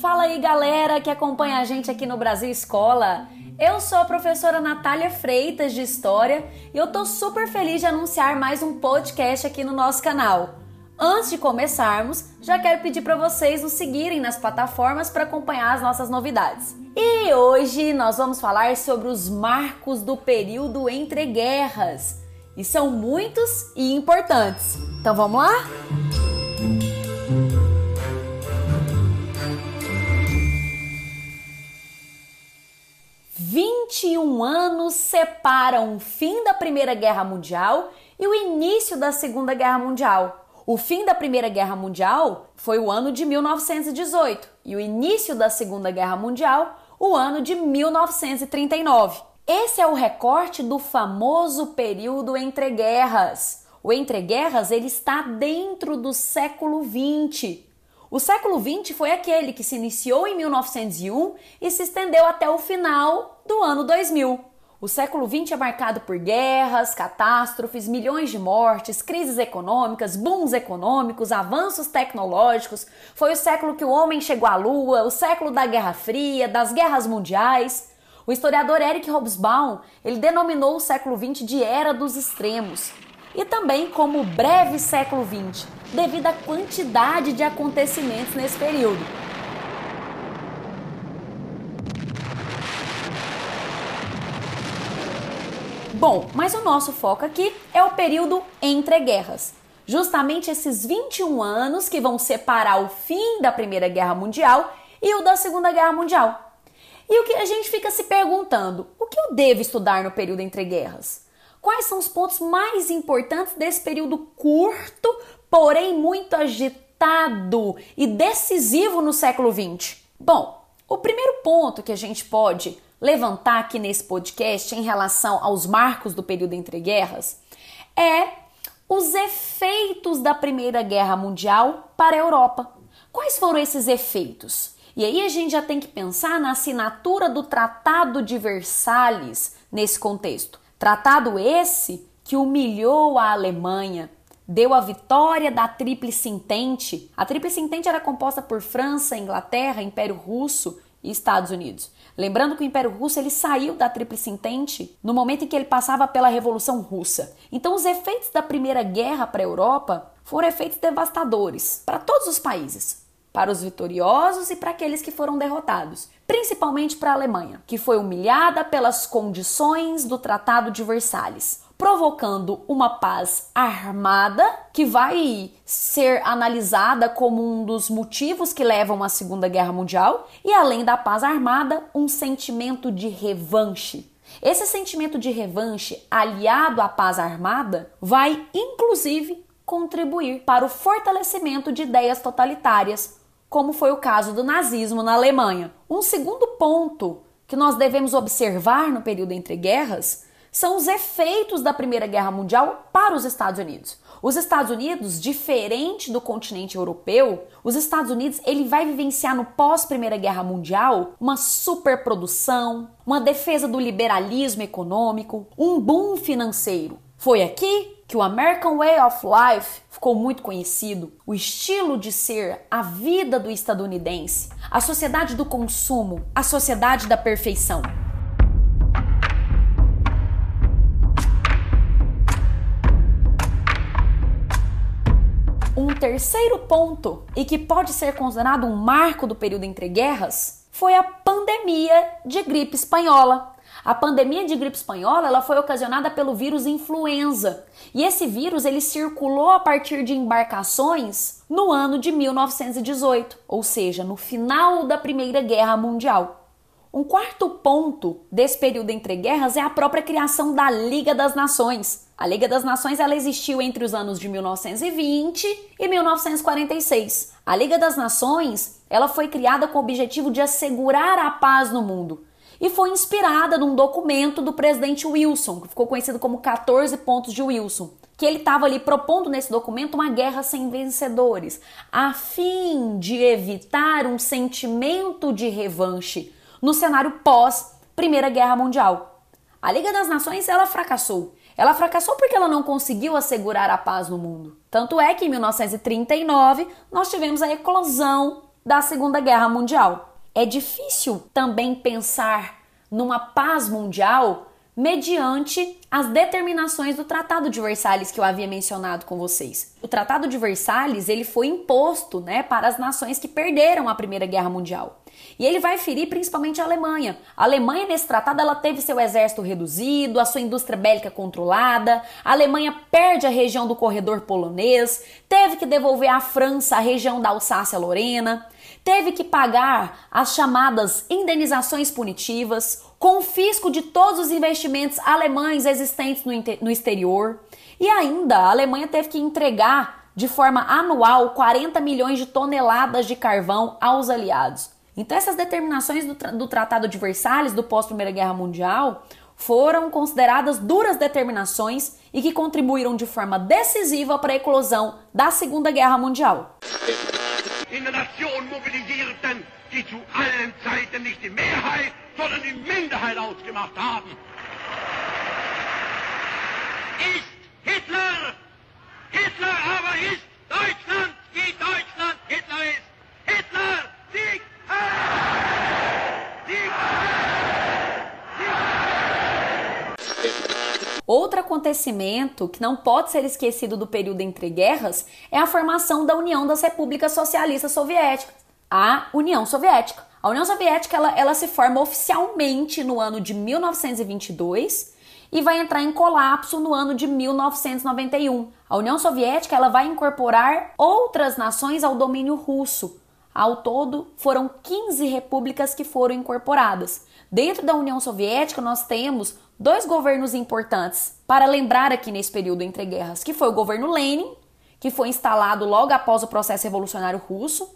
Fala aí, galera que acompanha a gente aqui no Brasil Escola. Eu sou a professora Natália Freitas de História e eu tô super feliz de anunciar mais um podcast aqui no nosso canal. Antes de começarmos, já quero pedir para vocês nos seguirem nas plataformas para acompanhar as nossas novidades. E hoje nós vamos falar sobre os marcos do período entre guerras. E são muitos e importantes. Então vamos lá? Vinte e um anos separam o fim da Primeira Guerra Mundial e o início da Segunda Guerra Mundial. O fim da Primeira Guerra Mundial foi o ano de 1918 e o início da Segunda Guerra Mundial, o ano de 1939. Esse é o recorte do famoso período entre guerras. O entre guerras ele está dentro do século 20. O século 20 foi aquele que se iniciou em 1901 e se estendeu até o final do ano 2000. O século XX é marcado por guerras, catástrofes, milhões de mortes, crises econômicas, booms econômicos, avanços tecnológicos. Foi o século que o homem chegou à Lua, o século da Guerra Fria, das guerras mundiais. O historiador Eric Hobsbawm ele denominou o século XX de Era dos Extremos e também como breve século XX, devido à quantidade de acontecimentos nesse período. Bom, mas o nosso foco aqui é o período entre guerras. Justamente esses 21 anos que vão separar o fim da Primeira Guerra Mundial e o da Segunda Guerra Mundial. E o que a gente fica se perguntando, o que eu devo estudar no período entre guerras? Quais são os pontos mais importantes desse período curto, porém muito agitado e decisivo no século XX? Bom, o primeiro ponto que a gente pode levantar aqui nesse podcast em relação aos marcos do período entre guerras é os efeitos da Primeira Guerra Mundial para a Europa. Quais foram esses efeitos? E aí a gente já tem que pensar na assinatura do Tratado de Versalhes nesse contexto. Tratado esse que humilhou a Alemanha, deu a vitória da Tríplice Entente. A Tríplice Entente era composta por França, Inglaterra, Império Russo e Estados Unidos. Lembrando que o Império Russo ele saiu da Tríplice Entente no momento em que ele passava pela Revolução Russa. Então, os efeitos da Primeira Guerra para a Europa foram efeitos devastadores para todos os países, para os vitoriosos e para aqueles que foram derrotados, principalmente para a Alemanha, que foi humilhada pelas condições do Tratado de Versalhes provocando uma paz armada que vai ser analisada como um dos motivos que levam à Segunda Guerra Mundial e além da paz armada, um sentimento de revanche. Esse sentimento de revanche, aliado à paz armada, vai inclusive contribuir para o fortalecimento de ideias totalitárias, como foi o caso do nazismo na Alemanha. Um segundo ponto que nós devemos observar no período entre guerras são os efeitos da Primeira Guerra Mundial para os Estados Unidos. Os Estados Unidos, diferente do continente europeu, os Estados Unidos ele vai vivenciar no pós Primeira Guerra Mundial uma superprodução, uma defesa do liberalismo econômico, um boom financeiro. Foi aqui que o American Way of Life ficou muito conhecido, o estilo de ser, a vida do estadunidense, a sociedade do consumo, a sociedade da perfeição. Um terceiro ponto, e que pode ser considerado um marco do período entre guerras, foi a pandemia de gripe espanhola. A pandemia de gripe espanhola ela foi ocasionada pelo vírus influenza. E esse vírus ele circulou a partir de embarcações no ano de 1918, ou seja, no final da Primeira Guerra Mundial. Um quarto ponto desse período entre guerras é a própria criação da Liga das Nações, a Liga das Nações ela existiu entre os anos de 1920 e 1946. A Liga das Nações ela foi criada com o objetivo de assegurar a paz no mundo e foi inspirada num documento do presidente Wilson, que ficou conhecido como 14 pontos de Wilson, que ele estava ali propondo nesse documento uma guerra sem vencedores, a fim de evitar um sentimento de revanche no cenário pós Primeira Guerra Mundial. A Liga das Nações ela fracassou ela fracassou porque ela não conseguiu assegurar a paz no mundo. Tanto é que em 1939 nós tivemos a eclosão da Segunda Guerra Mundial. É difícil também pensar numa paz mundial mediante as determinações do Tratado de Versalhes que eu havia mencionado com vocês. O Tratado de Versalhes, ele foi imposto, né, para as nações que perderam a Primeira Guerra Mundial. E ele vai ferir principalmente a Alemanha. A Alemanha nesse tratado ela teve seu exército reduzido, a sua indústria bélica controlada. A Alemanha perde a região do corredor polonês, teve que devolver à França a região da Alsácia-Lorena, teve que pagar as chamadas indenizações punitivas, confisco de todos os investimentos alemães existentes no, no exterior. E ainda a Alemanha teve que entregar de forma anual 40 milhões de toneladas de carvão aos aliados. Então, essas determinações do, do Tratado de Versalhes, do pós-Primeira Guerra Mundial, foram consideradas duras determinações e que contribuíram de forma decisiva para a eclosão da Segunda Guerra Mundial. Acontecimento que não pode ser esquecido do período entre guerras é a formação da União das Repúblicas Socialistas Soviéticas, a União Soviética. A União Soviética ela, ela se forma oficialmente no ano de 1922 e vai entrar em colapso no ano de 1991. A União Soviética ela vai incorporar outras nações ao domínio russo, ao todo, foram 15 repúblicas que foram incorporadas. Dentro da União Soviética, nós temos dois governos importantes para lembrar aqui nesse período entre guerras, que foi o governo Lenin, que foi instalado logo após o processo revolucionário russo,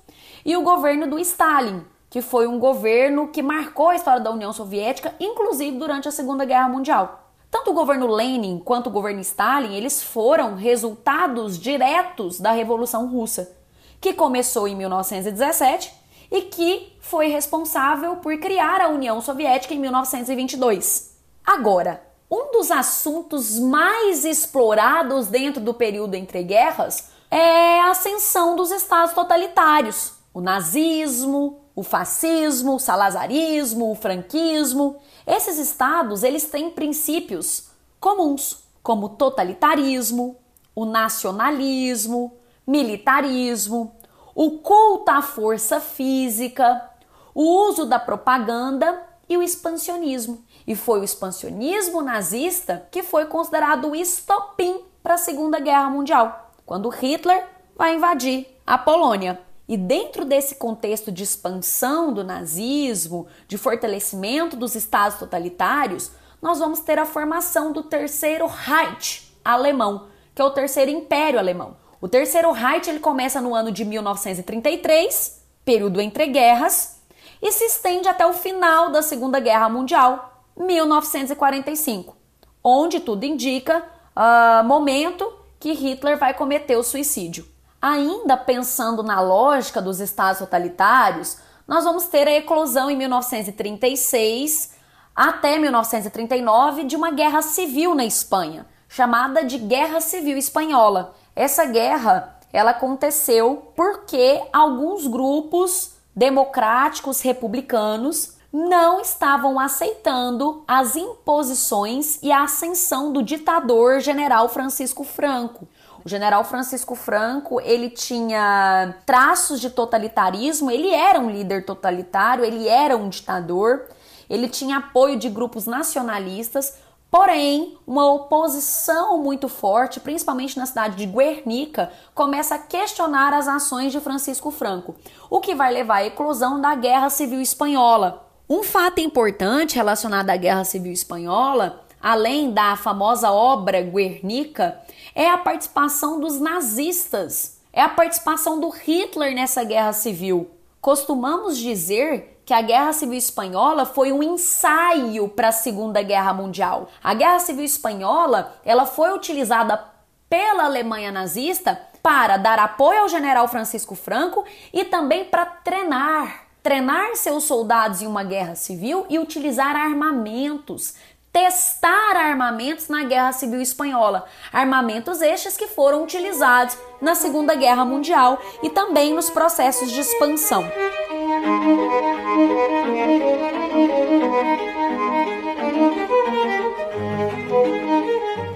e o governo do Stalin, que foi um governo que marcou a história da União Soviética, inclusive durante a Segunda Guerra Mundial. Tanto o governo Lenin quanto o governo Stalin, eles foram resultados diretos da Revolução Russa que começou em 1917 e que foi responsável por criar a União Soviética em 1922. Agora, um dos assuntos mais explorados dentro do período entre guerras é a ascensão dos estados totalitários, o nazismo, o fascismo, o salazarismo, o franquismo. Esses estados, eles têm princípios comuns, como totalitarismo, o nacionalismo, militarismo, o culto à força física, o uso da propaganda e o expansionismo. E foi o expansionismo nazista que foi considerado o estopim para a Segunda Guerra Mundial, quando Hitler vai invadir a Polônia. E dentro desse contexto de expansão do nazismo, de fortalecimento dos estados totalitários, nós vamos ter a formação do Terceiro Reich alemão, que é o Terceiro Império Alemão. O terceiro Reich ele começa no ano de 1933, período entre guerras, e se estende até o final da Segunda Guerra Mundial, 1945, onde tudo indica uh, momento que Hitler vai cometer o suicídio. Ainda pensando na lógica dos estados totalitários, nós vamos ter a eclosão em 1936 até 1939 de uma guerra civil na Espanha, chamada de Guerra Civil Espanhola, essa guerra ela aconteceu porque alguns grupos democráticos republicanos não estavam aceitando as imposições e a ascensão do ditador general Francisco Franco. O general Francisco Franco, ele tinha traços de totalitarismo, ele era um líder totalitário, ele era um ditador, ele tinha apoio de grupos nacionalistas, Porém, uma oposição muito forte, principalmente na cidade de Guernica, começa a questionar as ações de Francisco Franco, o que vai levar à eclosão da Guerra Civil Espanhola. Um fato importante relacionado à Guerra Civil Espanhola, além da famosa obra Guernica, é a participação dos nazistas, é a participação do Hitler nessa guerra civil. Costumamos dizer que a Guerra Civil Espanhola foi um ensaio para a Segunda Guerra Mundial. A Guerra Civil Espanhola, ela foi utilizada pela Alemanha nazista para dar apoio ao general Francisco Franco e também para treinar, treinar seus soldados em uma guerra civil e utilizar armamentos, testar armamentos na Guerra Civil Espanhola, armamentos estes que foram utilizados na Segunda Guerra Mundial e também nos processos de expansão.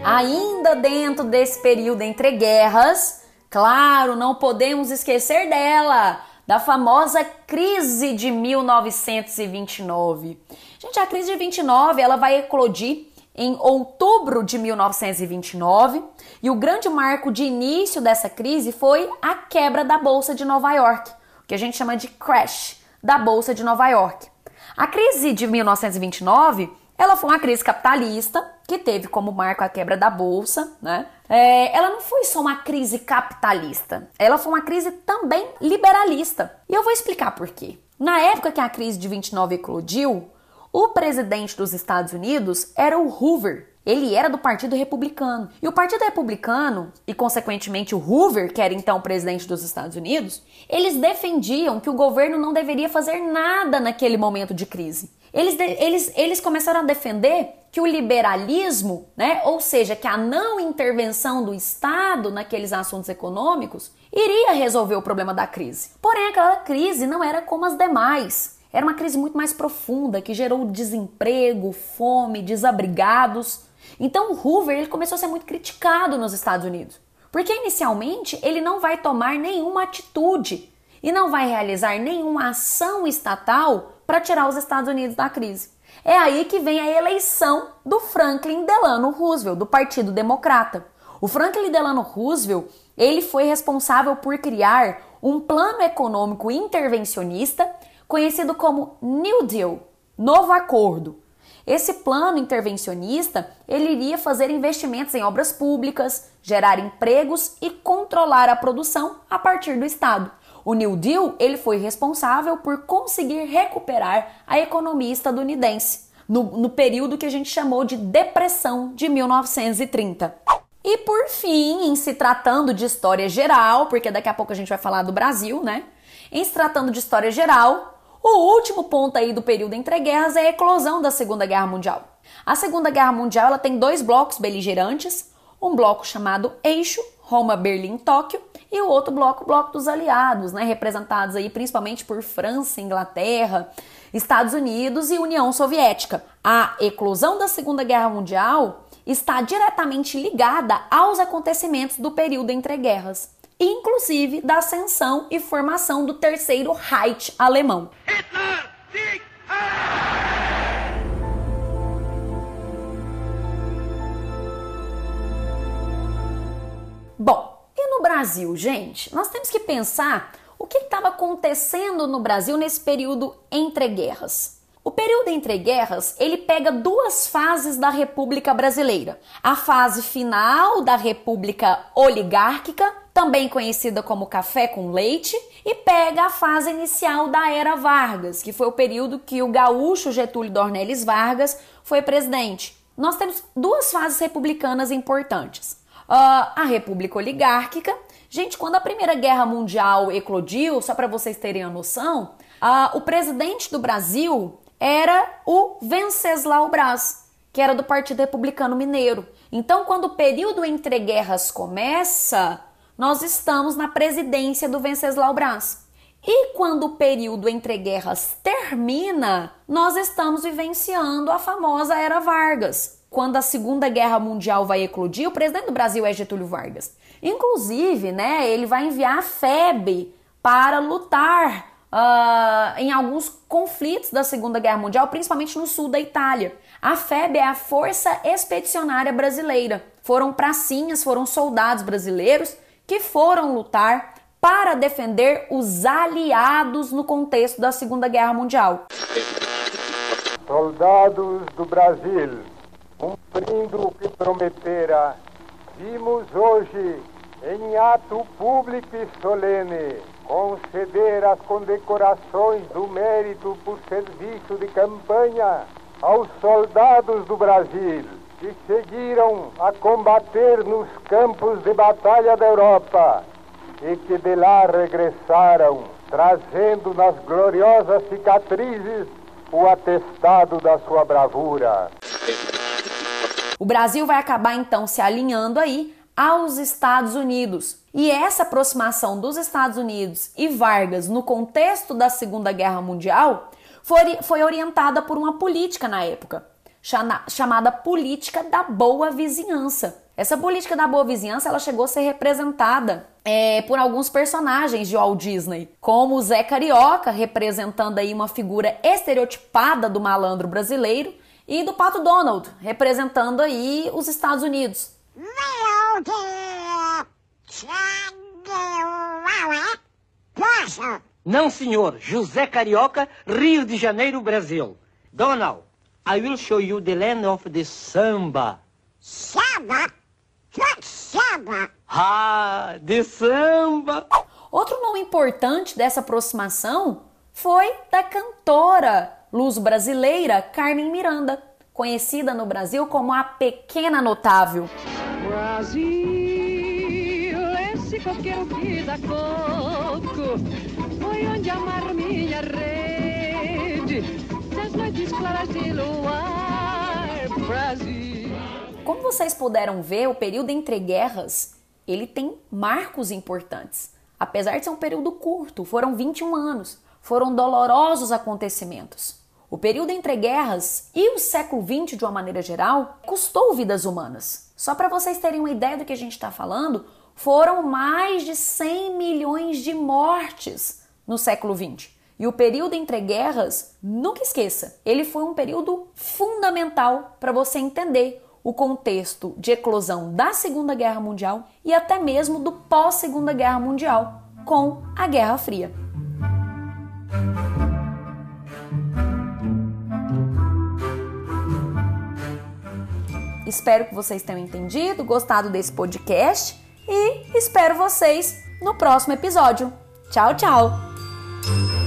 Ainda dentro desse período entre guerras, claro, não podemos esquecer dela, da famosa crise de 1929. Gente, a crise de 29, ela vai eclodir em outubro de 1929, e o grande marco de início dessa crise foi a quebra da bolsa de Nova York, que a gente chama de crash da bolsa de Nova York. A crise de 1929, ela foi uma crise capitalista que teve como marco a quebra da bolsa, né? É, ela não foi só uma crise capitalista, ela foi uma crise também liberalista. E eu vou explicar por quê. Na época que a crise de 29 eclodiu, o presidente dos Estados Unidos era o Hoover. Ele era do Partido Republicano. E o Partido Republicano, e consequentemente o Hoover, que era então presidente dos Estados Unidos, eles defendiam que o governo não deveria fazer nada naquele momento de crise. Eles, eles, eles começaram a defender que o liberalismo, né, ou seja, que a não intervenção do Estado naqueles assuntos econômicos, iria resolver o problema da crise. Porém, aquela crise não era como as demais. Era uma crise muito mais profunda que gerou desemprego, fome, desabrigados. Então Hoover ele começou a ser muito criticado nos Estados Unidos, porque inicialmente ele não vai tomar nenhuma atitude e não vai realizar nenhuma ação estatal para tirar os Estados Unidos da crise. É aí que vem a eleição do Franklin Delano Roosevelt, do Partido Democrata. O Franklin Delano Roosevelt, ele foi responsável por criar um plano econômico intervencionista conhecido como New Deal, Novo Acordo. Esse plano intervencionista, ele iria fazer investimentos em obras públicas, gerar empregos e controlar a produção a partir do Estado. O New Deal, ele foi responsável por conseguir recuperar a economia estadunidense no, no período que a gente chamou de Depressão de 1930. E por fim, em se tratando de história geral, porque daqui a pouco a gente vai falar do Brasil, né? Em se tratando de história geral, o último ponto aí do período entre guerras é a eclosão da Segunda Guerra Mundial. A Segunda Guerra Mundial ela tem dois blocos beligerantes, um bloco chamado Eixo, Roma, Berlim, Tóquio, e o outro bloco, o bloco dos aliados, né, representados aí principalmente por França, Inglaterra, Estados Unidos e União Soviética. A eclosão da Segunda Guerra Mundial está diretamente ligada aos acontecimentos do período entre guerras inclusive da ascensão e formação do terceiro Reich alemão. Bom, e no Brasil, gente? Nós temos que pensar o que estava acontecendo no Brasil nesse período entre guerras. O período entre guerras, ele pega duas fases da República Brasileira. A fase final da República Oligárquica, também conhecida como café com leite, e pega a fase inicial da Era Vargas, que foi o período que o gaúcho Getúlio Dornelles Vargas foi presidente. Nós temos duas fases republicanas importantes. Uh, a República Oligárquica. Gente, quando a Primeira Guerra Mundial eclodiu, só para vocês terem a noção, uh, o presidente do Brasil era o Venceslau Braz, que era do Partido Republicano Mineiro. Então, quando o período entre guerras começa, nós estamos na presidência do Venceslau Braz. E quando o período entre guerras termina, nós estamos vivenciando a famosa Era Vargas. Quando a Segunda Guerra Mundial vai eclodir, o presidente do Brasil é Getúlio Vargas. Inclusive, né, ele vai enviar a FEB para lutar uh, em alguns conflitos da Segunda Guerra Mundial, principalmente no sul da Itália. A FEB é a Força Expedicionária Brasileira. Foram pracinhas, foram soldados brasileiros que foram lutar para defender os aliados no contexto da Segunda Guerra Mundial. Soldados do Brasil, cumprindo o que prometera, vimos hoje, em ato público e solene, conceder as condecorações do mérito por serviço de campanha aos soldados do Brasil que seguiram a combater nos campos de batalha da Europa e que de lá regressaram, trazendo nas gloriosas cicatrizes o atestado da sua bravura. O Brasil vai acabar então se alinhando aí aos Estados Unidos. E essa aproximação dos Estados Unidos e Vargas no contexto da Segunda Guerra Mundial foi, foi orientada por uma política na época, chamada política da boa vizinhança. Essa política da boa vizinhança ela chegou a ser representada é, por alguns personagens de Walt Disney, como o Zé Carioca, representando aí uma figura estereotipada do malandro brasileiro, e do Pato Donald, representando aí os Estados Unidos. Não, senhor. José Carioca, Rio de Janeiro, Brasil. Donald, I will show you the land of the samba. Samba? What samba? Ah, de samba. Outro nome importante dessa aproximação foi da cantora luso-brasileira Carmen Miranda, conhecida no Brasil como a Pequena Notável. Brasil, esse coqueiro que dá coco, foi onde amar das noites claras de luar, Brasil. Como vocês puderam ver, o período entre guerras, ele tem marcos importantes. Apesar de ser um período curto, foram 21 anos, foram dolorosos acontecimentos. O período entre guerras e o século XX, de uma maneira geral, custou vidas humanas. Só para vocês terem uma ideia do que a gente está falando, foram mais de 100 milhões de mortes no século XX. E o período entre guerras, nunca esqueça, ele foi um período fundamental para você entender o contexto de eclosão da Segunda Guerra Mundial e até mesmo do pós-Segunda Guerra Mundial, com a Guerra Fria. Espero que vocês tenham entendido, gostado desse podcast e espero vocês no próximo episódio. Tchau, tchau!